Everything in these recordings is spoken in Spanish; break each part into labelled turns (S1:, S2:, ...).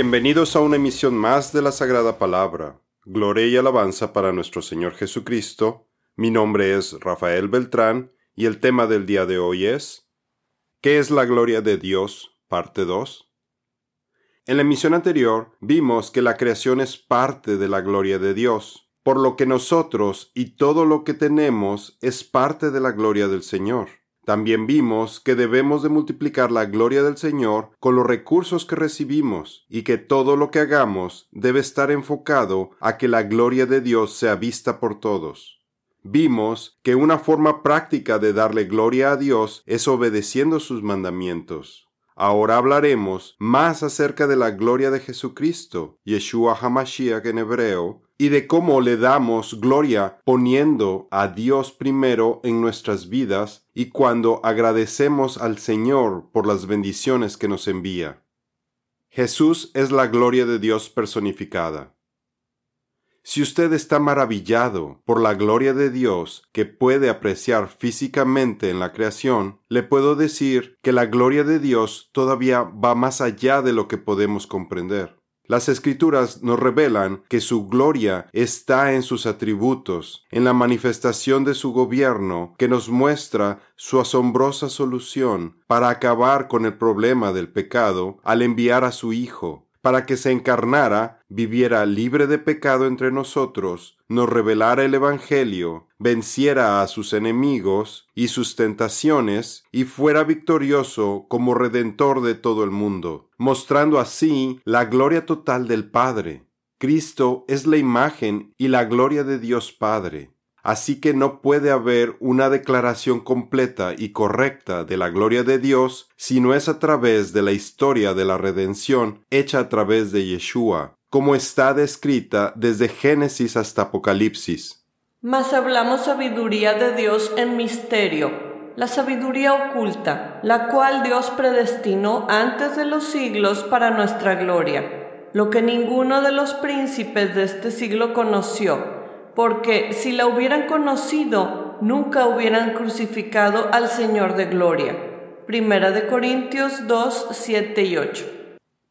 S1: Bienvenidos a una emisión más de la Sagrada Palabra. Gloria y alabanza para nuestro Señor Jesucristo. Mi nombre es Rafael Beltrán y el tema del día de hoy es ¿Qué es la gloria de Dios? Parte 2. En la emisión anterior vimos que la creación es parte de la gloria de Dios, por lo que nosotros y todo lo que tenemos es parte de la gloria del Señor. También vimos que debemos de multiplicar la gloria del Señor con los recursos que recibimos y que todo lo que hagamos debe estar enfocado a que la gloria de Dios sea vista por todos. Vimos que una forma práctica de darle gloria a Dios es obedeciendo sus mandamientos. Ahora hablaremos más acerca de la gloria de Jesucristo, Yeshua HaMashiach en hebreo, y de cómo le damos gloria poniendo a Dios primero en nuestras vidas y cuando agradecemos al Señor por las bendiciones que nos envía. Jesús es la gloria de Dios personificada. Si usted está maravillado por la gloria de Dios que puede apreciar físicamente en la creación, le puedo decir que la gloria de Dios todavía va más allá de lo que podemos comprender. Las escrituras nos revelan que su gloria está en sus atributos, en la manifestación de su gobierno, que nos muestra su asombrosa solución para acabar con el problema del pecado al enviar a su Hijo, para que se encarnara, viviera libre de pecado entre nosotros, nos revelara el Evangelio, venciera a sus enemigos y sus tentaciones, y fuera victorioso como redentor de todo el mundo, mostrando así la gloria total del Padre. Cristo es la imagen y la gloria de Dios Padre. Así que no puede haber una declaración completa y correcta de la gloria de Dios si no es a través de la historia de la redención hecha a través de Yeshua, como está descrita desde Génesis hasta Apocalipsis.
S2: Mas hablamos sabiduría de Dios en misterio, la sabiduría oculta, la cual Dios predestinó antes de los siglos para nuestra gloria, lo que ninguno de los príncipes de este siglo conoció porque si la hubieran conocido, nunca hubieran crucificado al Señor de gloria. Primera de Corintios 2, 7 y 8.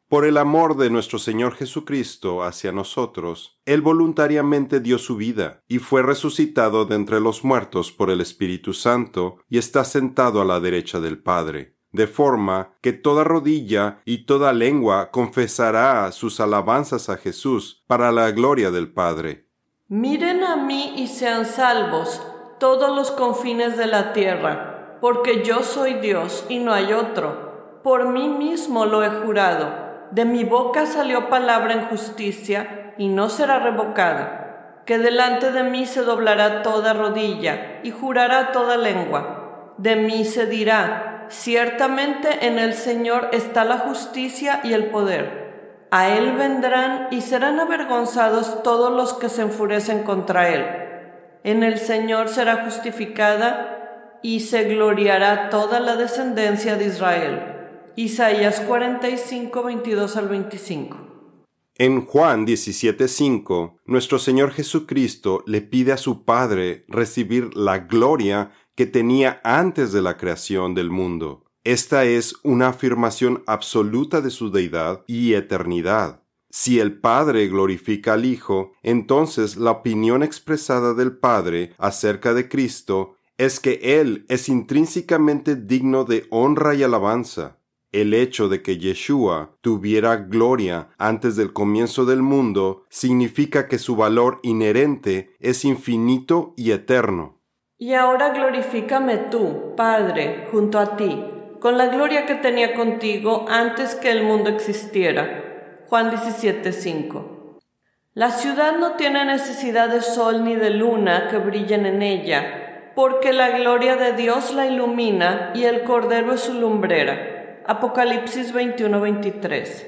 S1: Por el amor de nuestro Señor Jesucristo hacia nosotros, Él voluntariamente dio su vida y fue resucitado de entre los muertos por el Espíritu Santo y está sentado a la derecha del Padre, de forma que toda rodilla y toda lengua confesará sus alabanzas a Jesús para la gloria del Padre.
S2: Miren a mí y sean salvos todos los confines de la tierra, porque yo soy Dios y no hay otro. Por mí mismo lo he jurado. De mi boca salió palabra en justicia y no será revocada. Que delante de mí se doblará toda rodilla y jurará toda lengua. De mí se dirá, ciertamente en el Señor está la justicia y el poder. A él vendrán y serán avergonzados todos los que se enfurecen contra él. En el Señor será justificada y se gloriará toda la descendencia de Israel. Isaías 45, 22 al 25.
S1: En Juan 17:5, nuestro Señor Jesucristo le pide a su Padre recibir la gloria que tenía antes de la creación del mundo. Esta es una afirmación absoluta de su deidad y eternidad. Si el Padre glorifica al Hijo, entonces la opinión expresada del Padre acerca de Cristo es que Él es intrínsecamente digno de honra y alabanza. El hecho de que Yeshua tuviera gloria antes del comienzo del mundo significa que su valor inherente es infinito y eterno.
S2: Y ahora glorifícame tú, Padre, junto a ti con la gloria que tenía contigo antes que el mundo existiera. Juan 17:5. La ciudad no tiene necesidad de sol ni de luna que brillen en ella, porque la gloria de Dios la ilumina y el Cordero es su lumbrera. Apocalipsis 21:23.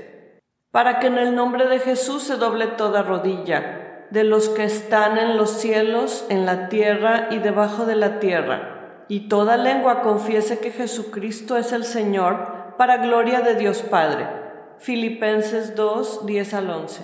S2: Para que en el nombre de Jesús se doble toda rodilla, de los que están en los cielos, en la tierra y debajo de la tierra y toda lengua confiese que Jesucristo es el Señor, para gloria de Dios Padre. Filipenses 2, 10 al 11.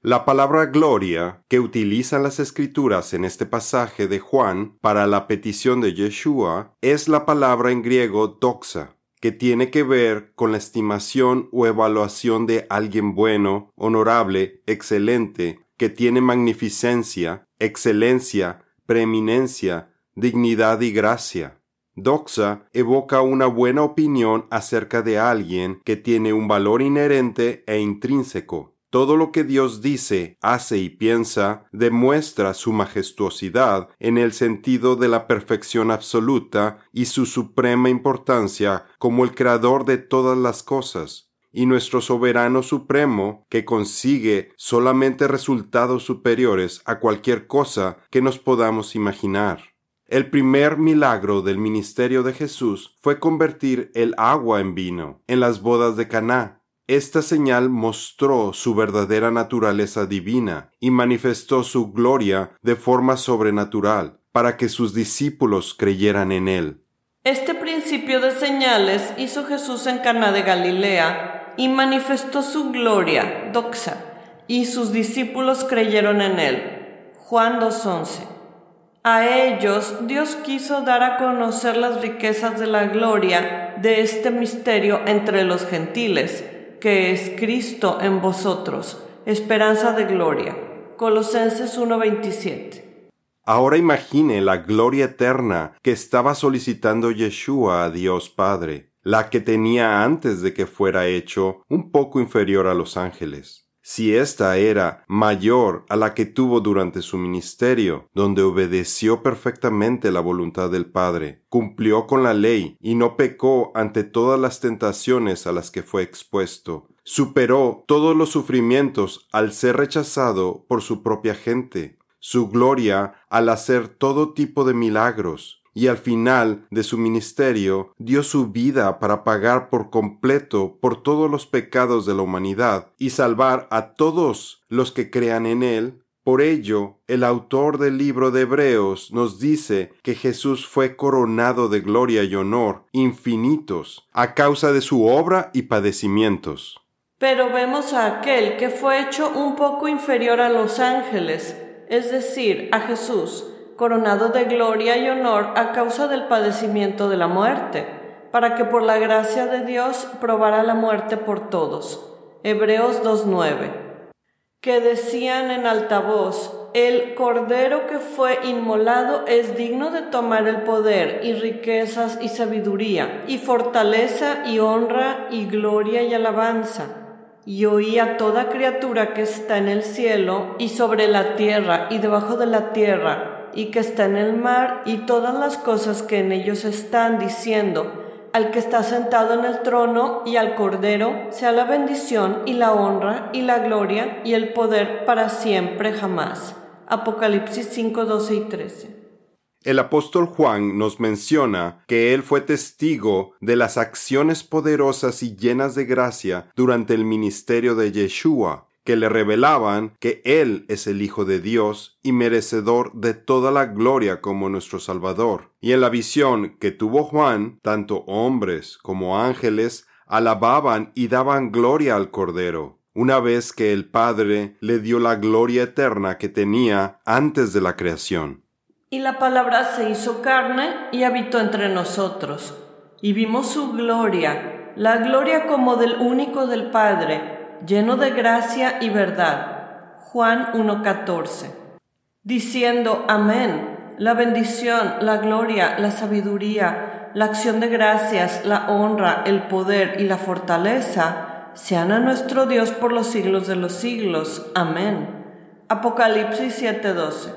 S1: La palabra gloria que utilizan las escrituras en este pasaje de Juan para la petición de Yeshua es la palabra en griego doxa. que tiene que ver con la estimación o evaluación de alguien bueno, honorable, excelente, que tiene magnificencia, excelencia, preeminencia, dignidad y gracia. Doxa evoca una buena opinión acerca de alguien que tiene un valor inherente e intrínseco. Todo lo que Dios dice, hace y piensa demuestra su majestuosidad en el sentido de la perfección absoluta y su suprema importancia como el creador de todas las cosas, y nuestro soberano supremo que consigue solamente resultados superiores a cualquier cosa que nos podamos imaginar. El primer milagro del ministerio de Jesús fue convertir el agua en vino en las bodas de Caná esta señal mostró su verdadera naturaleza divina y manifestó su gloria de forma sobrenatural para que sus discípulos creyeran en él.
S2: Este principio de señales hizo Jesús en Cana de Galilea y manifestó su gloria, doxa, y sus discípulos creyeron en él. Juan 2:11. A ellos Dios quiso dar a conocer las riquezas de la gloria de este misterio entre los gentiles que es Cristo en vosotros, esperanza de gloria. Colosenses 1:27.
S1: Ahora imagine la gloria eterna que estaba solicitando Yeshua a Dios Padre, la que tenía antes de que fuera hecho un poco inferior a los ángeles si ésta era mayor a la que tuvo durante su ministerio, donde obedeció perfectamente la voluntad del Padre, cumplió con la ley y no pecó ante todas las tentaciones a las que fue expuesto, superó todos los sufrimientos al ser rechazado por su propia gente, su gloria al hacer todo tipo de milagros, y al final de su ministerio dio su vida para pagar por completo por todos los pecados de la humanidad y salvar a todos los que crean en él. Por ello, el autor del libro de Hebreos nos dice que Jesús fue coronado de gloria y honor infinitos a causa de su obra y padecimientos.
S2: Pero vemos a aquel que fue hecho un poco inferior a los ángeles, es decir, a Jesús, coronado de gloria y honor a causa del padecimiento de la muerte, para que por la gracia de Dios probara la muerte por todos. Hebreos 2.9. Que decían en alta voz, el Cordero que fue inmolado es digno de tomar el poder y riquezas y sabiduría, y fortaleza y honra y gloria y alabanza. Y oí a toda criatura que está en el cielo y sobre la tierra y debajo de la tierra, y que está en el mar y todas las cosas que en ellos están diciendo, al que está sentado en el trono y al Cordero, sea la bendición y la honra y la gloria y el poder para siempre jamás. Apocalipsis 5, 12 y 13.
S1: El apóstol Juan nos menciona que él fue testigo de las acciones poderosas y llenas de gracia durante el ministerio de Yeshua, que le revelaban que Él es el Hijo de Dios y merecedor de toda la gloria como nuestro Salvador. Y en la visión que tuvo Juan, tanto hombres como ángeles alababan y daban gloria al Cordero, una vez que el Padre le dio la gloria eterna que tenía antes de la creación.
S2: Y la palabra se hizo carne y habitó entre nosotros, y vimos su gloria, la gloria como del único del Padre, lleno de gracia y verdad. Juan 1.14. Diciendo, Amén, la bendición, la gloria, la sabiduría, la acción de gracias, la honra, el poder y la fortaleza sean a nuestro Dios por los siglos de los siglos. Amén. Apocalipsis 7:12.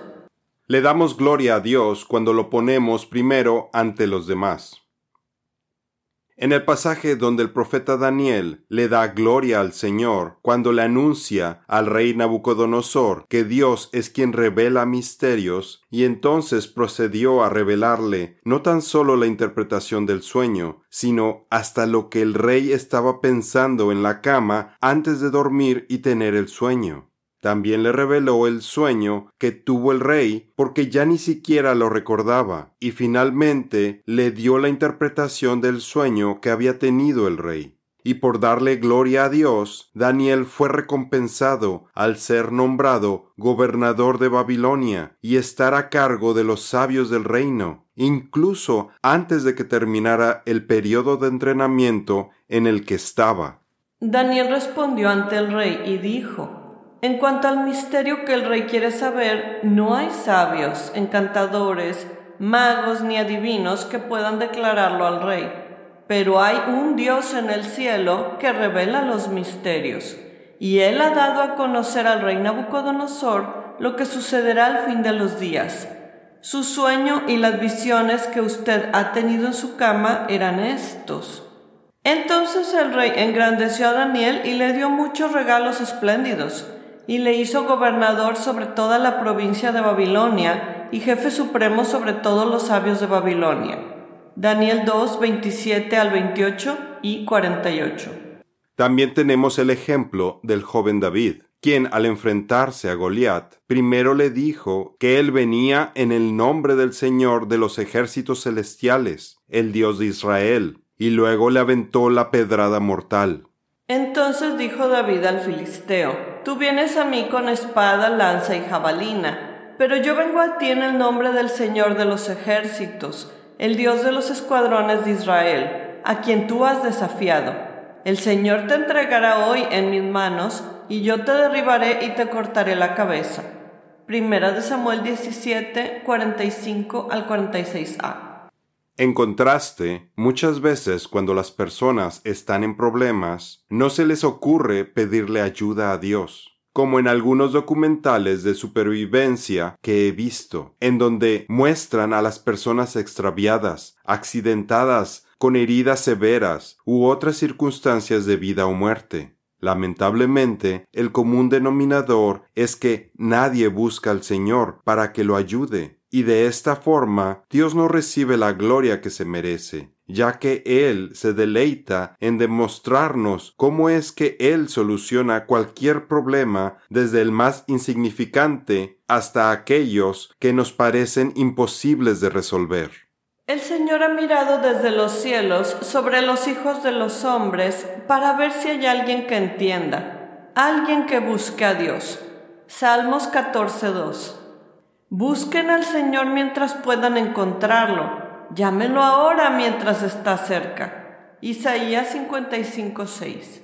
S1: Le damos gloria a Dios cuando lo ponemos primero ante los demás. En el pasaje donde el profeta Daniel le da gloria al Señor cuando le anuncia al rey Nabucodonosor que Dios es quien revela misterios, y entonces procedió a revelarle no tan solo la interpretación del sueño, sino hasta lo que el rey estaba pensando en la cama antes de dormir y tener el sueño. También le reveló el sueño que tuvo el rey porque ya ni siquiera lo recordaba, y finalmente le dio la interpretación del sueño que había tenido el rey. y por darle gloria a Dios, Daniel fue recompensado al ser nombrado gobernador de Babilonia y estar a cargo de los sabios del reino, incluso antes de que terminara el periodo de entrenamiento en el que estaba.
S2: Daniel respondió ante el rey y dijo, En cuanto al misterio que el rey quiere saber, no hay sabios, encantadores, magos ni adivinos que puedan declararlo al rey pero hay un Dios en el cielo que revela los misterios, y él ha dado a conocer al rey Nabucodonosor lo que sucederá al fin de los días. Su sueño y las visiones que usted ha tenido en su cama eran estos. Entonces el rey engrandeció a Daniel y le dio muchos regalos espléndidos, y le hizo gobernador sobre toda la provincia de Babilonia y jefe supremo sobre todos los sabios de Babilonia. Daniel 2, 27 al 28 y 48.
S1: También tenemos el ejemplo del joven David, quien al enfrentarse a Goliat, primero le dijo que él venía en el nombre del Señor de los ejércitos celestiales, el Dios de Israel, y luego le aventó la pedrada mortal.
S2: Entonces dijo David al filisteo, Tú vienes a mí con espada, lanza y jabalina, pero yo vengo a ti en el nombre del Señor de los ejércitos, el Dios de los escuadrones de Israel, a quien tú has desafiado. El Señor te entregará hoy en mis manos, y yo te derribaré y te cortaré la cabeza. Primera de Samuel 17, 45 al 46a.
S1: En contraste, muchas veces cuando las personas están en problemas, no se les ocurre pedirle ayuda a Dios como en algunos documentales de supervivencia que he visto, en donde muestran a las personas extraviadas, accidentadas, con heridas severas u otras circunstancias de vida o muerte. Lamentablemente, el común denominador es que nadie busca al Señor para que lo ayude, y de esta forma Dios no recibe la gloria que se merece ya que Él se deleita en demostrarnos cómo es que Él soluciona cualquier problema desde el más insignificante hasta aquellos que nos parecen imposibles de resolver.
S2: El Señor ha mirado desde los cielos sobre los hijos de los hombres para ver si hay alguien que entienda, alguien que busque a Dios. Salmos 14.2 Busquen al Señor mientras puedan encontrarlo llámenlo ahora mientras está cerca. Isaías 55:6.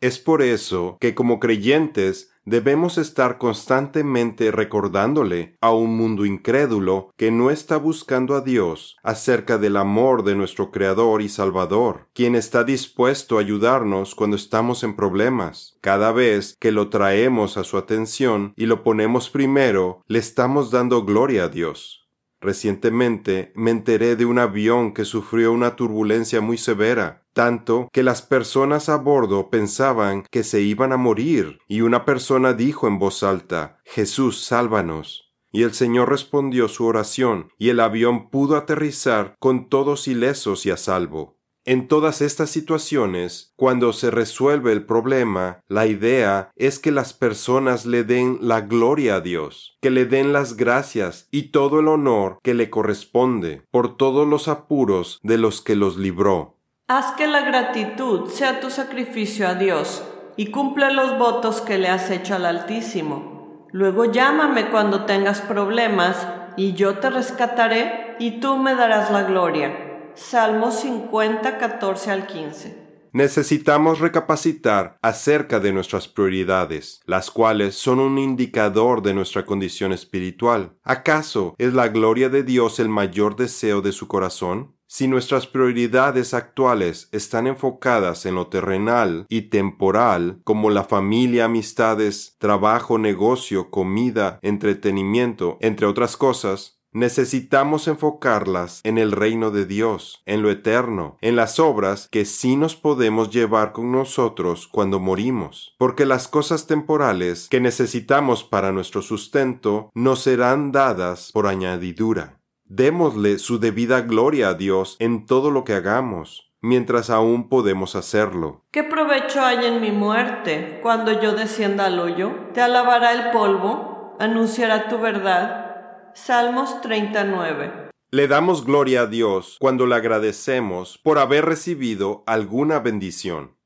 S1: Es por eso que como creyentes debemos estar constantemente recordándole a un mundo incrédulo que no está buscando a Dios acerca del amor de nuestro Creador y Salvador, quien está dispuesto a ayudarnos cuando estamos en problemas. Cada vez que lo traemos a su atención y lo ponemos primero, le estamos dando gloria a Dios. Recientemente me enteré de un avión que sufrió una turbulencia muy severa, tanto que las personas a bordo pensaban que se iban a morir, y una persona dijo en voz alta Jesús, sálvanos. Y el Señor respondió su oración, y el avión pudo aterrizar con todos ilesos y a salvo. En todas estas situaciones, cuando se resuelve el problema, la idea es que las personas le den la gloria a Dios, que le den las gracias y todo el honor que le corresponde por todos los apuros de los que los libró.
S2: Haz que la gratitud sea tu sacrificio a Dios y cumple los votos que le has hecho al Altísimo. Luego llámame cuando tengas problemas y yo te rescataré y tú me darás la gloria. Salmo 50, 14 al 15.
S1: Necesitamos recapacitar acerca de nuestras prioridades, las cuales son un indicador de nuestra condición espiritual. ¿Acaso es la gloria de Dios el mayor deseo de su corazón? Si nuestras prioridades actuales están enfocadas en lo terrenal y temporal, como la familia, amistades, trabajo, negocio, comida, entretenimiento, entre otras cosas, Necesitamos enfocarlas en el reino de Dios, en lo eterno, en las obras que sí nos podemos llevar con nosotros cuando morimos, porque las cosas temporales que necesitamos para nuestro sustento no serán dadas por añadidura. Démosle su debida gloria a Dios en todo lo que hagamos, mientras aún podemos hacerlo.
S2: ¿Qué provecho hay en mi muerte? Cuando yo descienda al hoyo, te alabará el polvo, anunciará tu verdad Salmos 39.
S1: Le damos gloria a Dios cuando le agradecemos por haber recibido alguna bendición.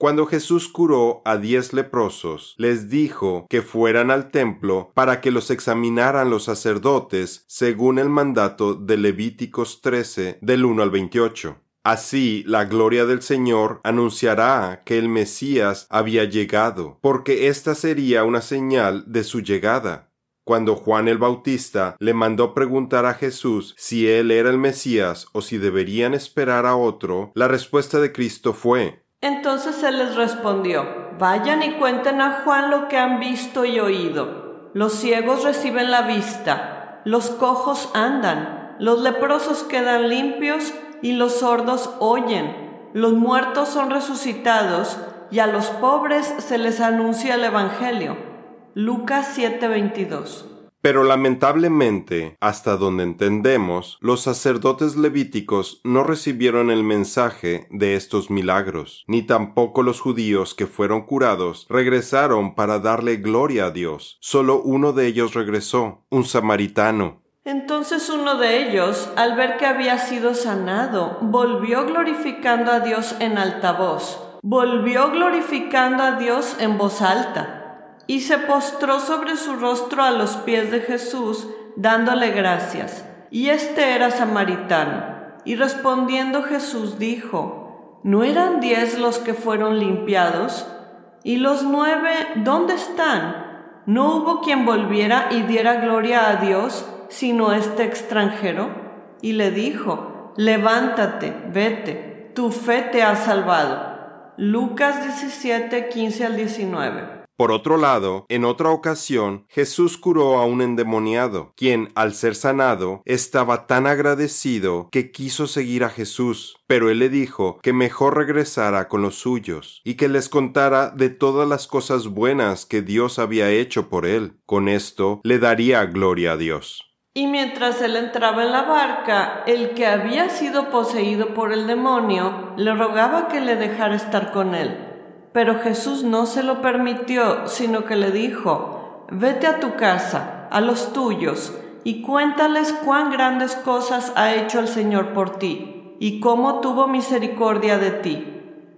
S1: Cuando Jesús curó a diez leprosos, les dijo que fueran al templo para que los examinaran los sacerdotes según el mandato de Levíticos 13 del 1 al 28. Así la gloria del Señor anunciará que el Mesías había llegado, porque esta sería una señal de su llegada. Cuando Juan el Bautista le mandó preguntar a Jesús si él era el Mesías o si deberían esperar a otro, la respuesta de Cristo fue
S2: entonces él les respondió, Vayan y cuenten a Juan lo que han visto y oído. Los ciegos reciben la vista, los cojos andan, los leprosos quedan limpios y los sordos oyen, los muertos son resucitados y a los pobres se les anuncia el Evangelio. Lucas 7:22
S1: pero lamentablemente, hasta donde entendemos, los sacerdotes levíticos no recibieron el mensaje de estos milagros, ni tampoco los judíos que fueron curados regresaron para darle gloria a Dios. Solo uno de ellos regresó, un samaritano.
S2: Entonces uno de ellos, al ver que había sido sanado, volvió glorificando a Dios en alta voz, volvió glorificando a Dios en voz alta y se postró sobre su rostro a los pies de Jesús, dándole gracias. Y este era samaritano. Y respondiendo Jesús dijo, ¿no eran diez los que fueron limpiados? ¿Y los nueve dónde están? ¿No hubo quien volviera y diera gloria a Dios, sino este extranjero? Y le dijo, levántate, vete, tu fe te ha salvado. Lucas 17, 15 al 19.
S1: Por otro lado, en otra ocasión, Jesús curó a un endemoniado, quien, al ser sanado, estaba tan agradecido que quiso seguir a Jesús, pero él le dijo que mejor regresara con los suyos, y que les contara de todas las cosas buenas que Dios había hecho por él. Con esto le daría gloria a Dios.
S2: Y mientras él entraba en la barca, el que había sido poseído por el demonio le rogaba que le dejara estar con él. Pero Jesús no se lo permitió, sino que le dijo, vete a tu casa, a los tuyos, y cuéntales cuán grandes cosas ha hecho el Señor por ti, y cómo tuvo misericordia de ti.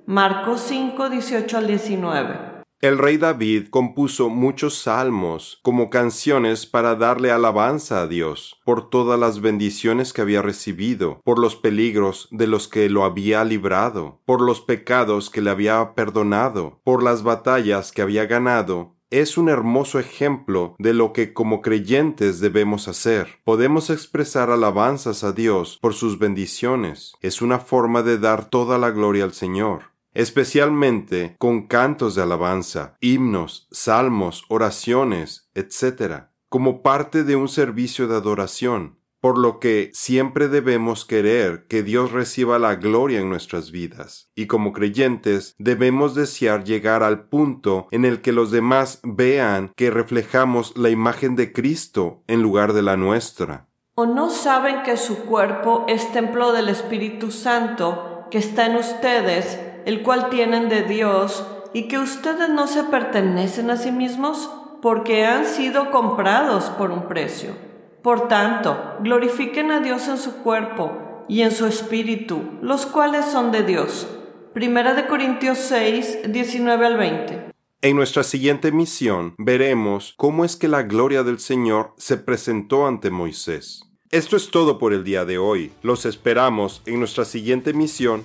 S2: Marcos 5, 18 al 19.
S1: El rey David compuso muchos salmos como canciones para darle alabanza a Dios por todas las bendiciones que había recibido, por los peligros de los que lo había librado, por los pecados que le había perdonado, por las batallas que había ganado es un hermoso ejemplo de lo que como creyentes debemos hacer. Podemos expresar alabanzas a Dios por sus bendiciones. Es una forma de dar toda la gloria al Señor especialmente con cantos de alabanza, himnos, salmos, oraciones, etc., como parte de un servicio de adoración, por lo que siempre debemos querer que Dios reciba la gloria en nuestras vidas, y como creyentes debemos desear llegar al punto en el que los demás vean que reflejamos la imagen de Cristo en lugar de la nuestra.
S2: ¿O no saben que su cuerpo es templo del Espíritu Santo que está en ustedes el cual tienen de Dios, y que ustedes no se pertenecen a sí mismos, porque han sido comprados por un precio. Por tanto, glorifiquen a Dios en su cuerpo y en su espíritu, los cuales son de Dios. Primera de Corintios 6, 19 al 20.
S1: En nuestra siguiente misión veremos cómo es que la gloria del Señor se presentó ante Moisés. Esto es todo por el día de hoy. Los esperamos en nuestra siguiente misión